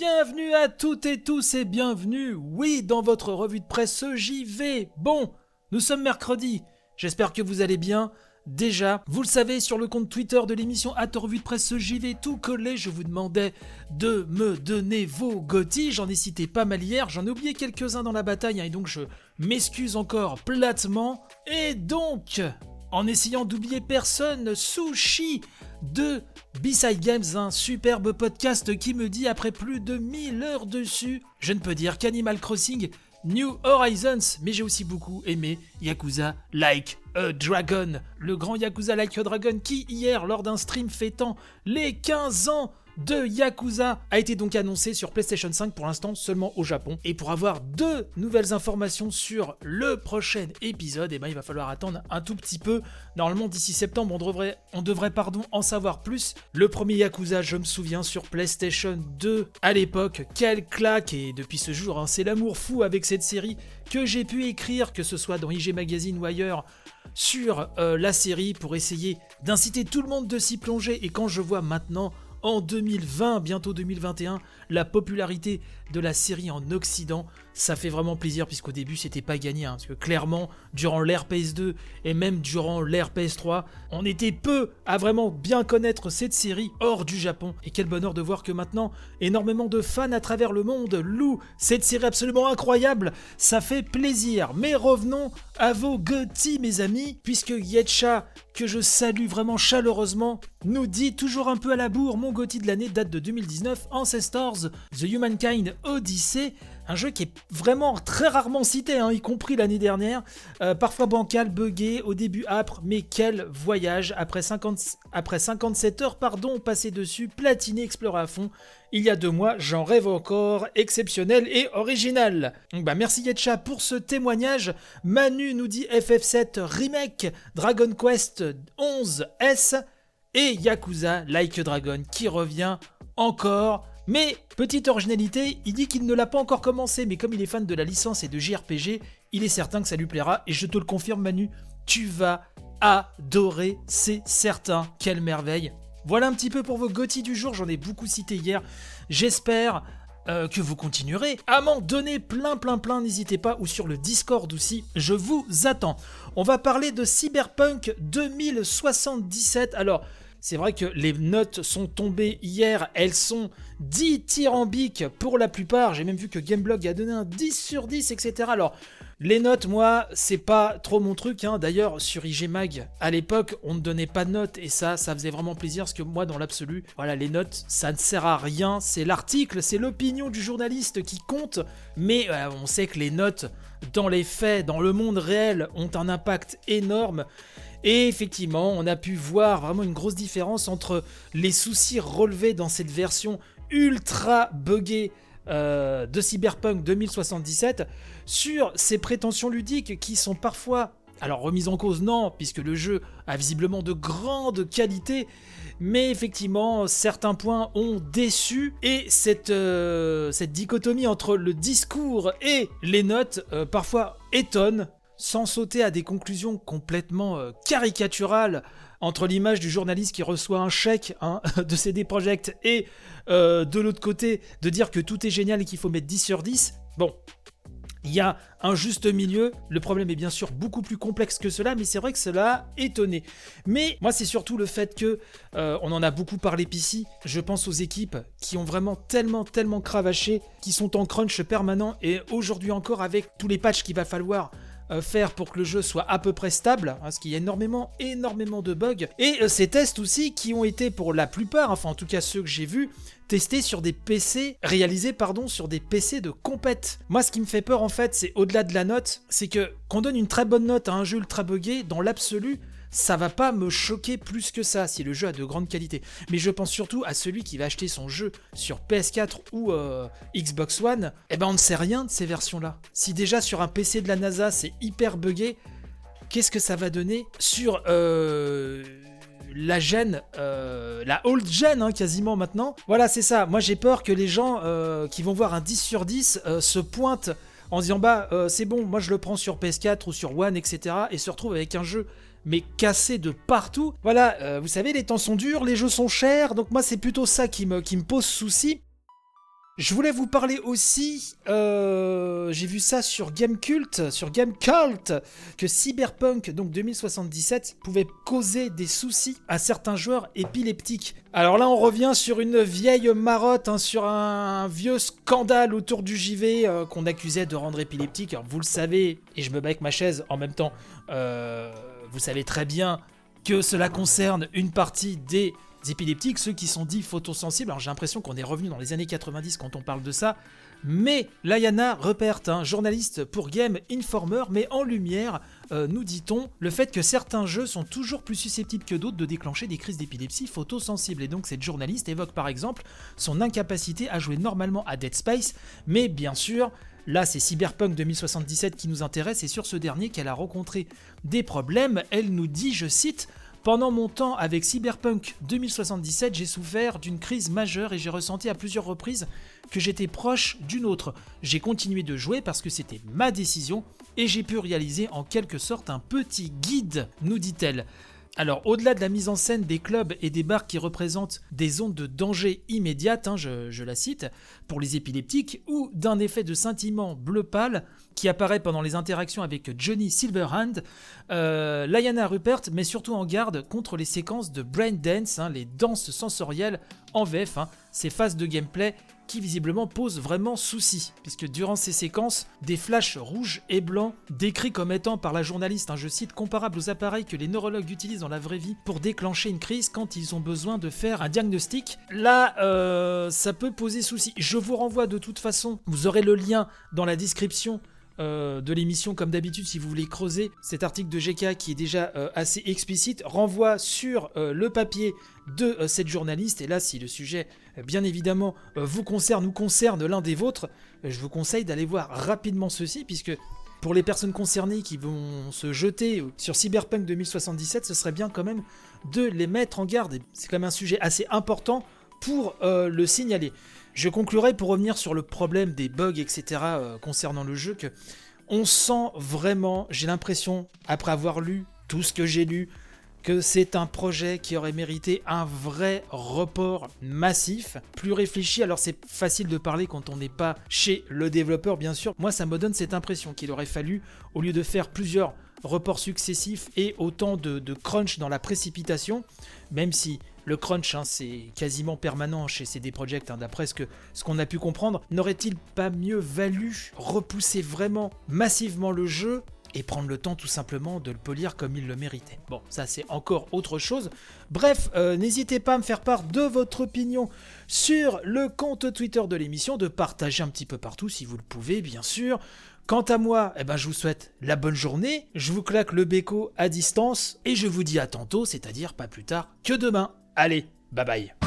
Bienvenue à toutes et tous et bienvenue, oui, dans votre revue de presse JV. Bon, nous sommes mercredi, j'espère que vous allez bien. Déjà, vous le savez, sur le compte Twitter de l'émission revue de presse JV tout collé, je vous demandais de me donner vos gothis. J'en ai cité pas mal hier, j'en ai oublié quelques-uns dans la bataille, hein, et donc je m'excuse encore platement. Et donc, en essayant d'oublier personne, Sushi de B-Side Games, un superbe podcast qui me dit après plus de 1000 heures dessus, je ne peux dire qu'Animal Crossing New Horizons, mais j'ai aussi beaucoup aimé Yakuza Like a Dragon, le grand Yakuza Like a Dragon qui hier lors d'un stream fêtant les 15 ans de Yakuza a été donc annoncé sur PlayStation 5 pour l'instant seulement au Japon. Et pour avoir deux nouvelles informations sur le prochain épisode, eh ben, il va falloir attendre un tout petit peu. Normalement d'ici septembre on devrait, on devrait pardon, en savoir plus. Le premier Yakuza, je me souviens, sur PlayStation 2 à l'époque, quelle claque et depuis ce jour, hein, c'est l'amour fou avec cette série que j'ai pu écrire, que ce soit dans IG Magazine ou ailleurs sur euh, la série pour essayer d'inciter tout le monde de s'y plonger et quand je vois maintenant en 2020, bientôt 2021, la popularité de la série en Occident. Ça fait vraiment plaisir puisqu'au début c'était pas gagné. Hein, parce que clairement, durant l'ère PS2 et même durant l'ère PS3, on était peu à vraiment bien connaître cette série hors du Japon. Et quel bonheur de voir que maintenant, énormément de fans à travers le monde louent cette série absolument incroyable. Ça fait plaisir. Mais revenons à vos GOTY mes amis, puisque Yetcha, que je salue vraiment chaleureusement, nous dit toujours un peu à la bourre, mon GOTY de l'année date de 2019, Ancestors The Humankind Odyssey, un jeu qui est vraiment très rarement cité, hein, y compris l'année dernière, euh, parfois bancal, buggé, au début âpre, mais quel voyage après, 50, après 57 heures pardon, passé dessus, platiné, exploré à fond, il y a deux mois, j'en rêve encore, exceptionnel et original. bah merci Yetcha pour ce témoignage. Manu nous dit FF7 Remake, Dragon Quest 11 S et Yakuza Like Dragon qui revient encore mais, petite originalité, il dit qu'il ne l'a pas encore commencé, mais comme il est fan de la licence et de JRPG, il est certain que ça lui plaira, et je te le confirme Manu, tu vas adorer, c'est certain, quelle merveille. Voilà un petit peu pour vos GOTY du jour, j'en ai beaucoup cité hier, j'espère euh, que vous continuerez à m'en donner plein plein plein, n'hésitez pas, ou sur le Discord aussi, je vous attends. On va parler de Cyberpunk 2077, alors... C'est vrai que les notes sont tombées hier, elles sont dithyrambiques pour la plupart. J'ai même vu que Gameblog a donné un 10 sur 10, etc. Alors, les notes, moi, c'est pas trop mon truc. Hein. D'ailleurs, sur IG Mag, à l'époque, on ne donnait pas de notes et ça, ça faisait vraiment plaisir parce que moi, dans l'absolu, voilà, les notes, ça ne sert à rien. C'est l'article, c'est l'opinion du journaliste qui compte. Mais euh, on sait que les notes, dans les faits, dans le monde réel, ont un impact énorme. Et effectivement, on a pu voir vraiment une grosse différence entre les soucis relevés dans cette version ultra buggée euh, de Cyberpunk 2077 sur ses prétentions ludiques qui sont parfois, alors remises en cause non, puisque le jeu a visiblement de grandes qualités, mais effectivement certains points ont déçu. Et cette, euh, dichotomie entre le discours et les notes euh, parfois étonne sans sauter à des conclusions complètement euh, caricaturales entre l'image du journaliste qui reçoit un chèque hein, de CD Projekt et euh, de l'autre côté de dire que tout est génial et qu'il faut mettre 10 sur 10. Bon, il y a un juste milieu. Le problème est bien sûr beaucoup plus complexe que cela, mais c'est vrai que cela a étonné. Mais moi, c'est surtout le fait que euh, on en a beaucoup parlé ici. Je pense aux équipes qui ont vraiment tellement, tellement cravaché, qui sont en crunch permanent et aujourd'hui encore avec tous les patchs qu'il va falloir faire pour que le jeu soit à peu près stable, hein, parce qu'il y a énormément, énormément de bugs. Et euh, ces tests aussi qui ont été pour la plupart, enfin en tout cas ceux que j'ai vus, testés sur des PC, réalisés pardon, sur des PC de compète. Moi ce qui me fait peur en fait, c'est au-delà de la note, c'est que qu'on donne une très bonne note à un jeu ultra buggé, dans l'absolu, ça va pas me choquer plus que ça si le jeu a de grandes qualités. Mais je pense surtout à celui qui va acheter son jeu sur PS4 ou euh, Xbox One, eh ben on ne sait rien de ces versions-là. Si déjà sur un PC de la NASA c'est hyper buggé, qu'est-ce que ça va donner sur euh, la gêne, euh, la old gen hein, quasiment maintenant. Voilà, c'est ça. Moi j'ai peur que les gens qui vont voir un 10 sur 10 se pointent en disant bah c'est bon, moi je le prends sur PS4 ou sur One, etc. et se retrouvent avec un jeu mais cassé de partout. Voilà, euh, vous savez, les temps sont durs, les jeux sont chers, donc moi c'est plutôt ça qui me, qui me pose souci. Je voulais vous parler aussi, euh, j'ai vu ça sur Gamecult, sur Gamecult, que Cyberpunk, donc 2077, pouvait causer des soucis à certains joueurs épileptiques. Alors là, on revient sur une vieille marotte, hein, sur un, vieux scandale autour du JV euh, qu'on accusait de rendre épileptique. Vous le savez, et je me bats avec ma chaise en même temps, euh, vous savez très bien que cela concerne une partie des épileptiques, ceux qui sont dits photosensibles. Alors j'ai l'impression qu'on est revenu dans les années 90 quand on parle de ça. Mais Layana Rupert, un journaliste pour Game Informer, met en lumière, euh, nous dit-on, le fait que certains jeux sont toujours plus susceptibles que d'autres de déclencher des crises d'épilepsie photosensibles. Et donc cette journaliste évoque par exemple son incapacité à jouer normalement à Dead Space, mais bien sûr, Là, c'est Cyberpunk 2077 qui nous intéresse et sur ce dernier qu'elle a rencontré des problèmes. Elle nous dit, je cite, pendant mon temps avec Cyberpunk 2077, j'ai souffert d'une crise majeure et j'ai ressenti à plusieurs reprises que j'étais proche d'une autre. J'ai continué de jouer parce que c'était ma décision et j'ai pu réaliser en quelque sorte un petit guide, nous dit-elle. Alors, au-delà de la mise en scène des clubs et des bars qui représentent des zones de danger immédiate, hein, je, la cite, pour les épileptiques, ou d'un effet de scintillement bleu pâle qui apparaît pendant les interactions avec Johnny Silverhand, euh, Lyanna Rupert met surtout en garde contre les séquences de brain dance, hein, les danses sensorielles en VF, hein, ces phases de gameplay qui visiblement posent vraiment souci, puisque durant ces séquences, des flashs rouges et blancs, décrits comme étant par la journaliste, un je cite, comparables aux appareils que les neurologues utilisent dans la vraie vie pour déclencher une crise quand ils ont besoin de faire un diagnostic, là, euh, ça peut poser souci. Je vous renvoie de toute façon, vous aurez le lien dans la description euh, de l'émission, comme d'habitude, si vous voulez creuser cet article de GK qui est déjà euh, assez explicite, renvoie sur euh, le papier de cette journaliste. Et là, si le sujet, bien évidemment, vous concerne ou concerne l'un des vôtres, je vous conseille d'aller voir rapidement ceci, puisque pour les personnes concernées qui vont se jeter sur Cyberpunk 2077, ce serait bien quand même de les mettre en garde. C'est quand même un sujet assez important pour le signaler. Je conclurai pour revenir sur le problème des bugs, etc. Euh, concernant le jeu, que on sent vraiment, j'ai l'impression, après avoir lu tout ce que j'ai lu, que c'est un projet qui aurait mérité un vrai report massif, plus réfléchi. Alors c'est facile de parler quand on n'est pas chez le développeur, bien sûr. Moi, ça me donne cette impression qu'il aurait fallu, au lieu de faire plusieurs reports successifs et autant de, de crunch dans la précipitation, même si le crunch, hein, c'est quasiment permanent chez CD Projekt, hein, d'après ce qu'on a pu comprendre. N'aurait-il pas mieux valu repousser vraiment massivement le jeu et prendre le temps tout simplement de le polir comme il le méritait? Bon, ça c'est encore autre chose. Bref, euh, n'hésitez pas à me faire part de votre opinion sur le compte Twitter de l'émission, de partager un petit peu partout si vous le pouvez, bien sûr. Quant à moi, eh ben, je vous souhaite la bonne journée, je vous claque le béco à distance et je vous dis à tantôt, c'est-à-dire pas plus tard que demain. Allez, bye bye.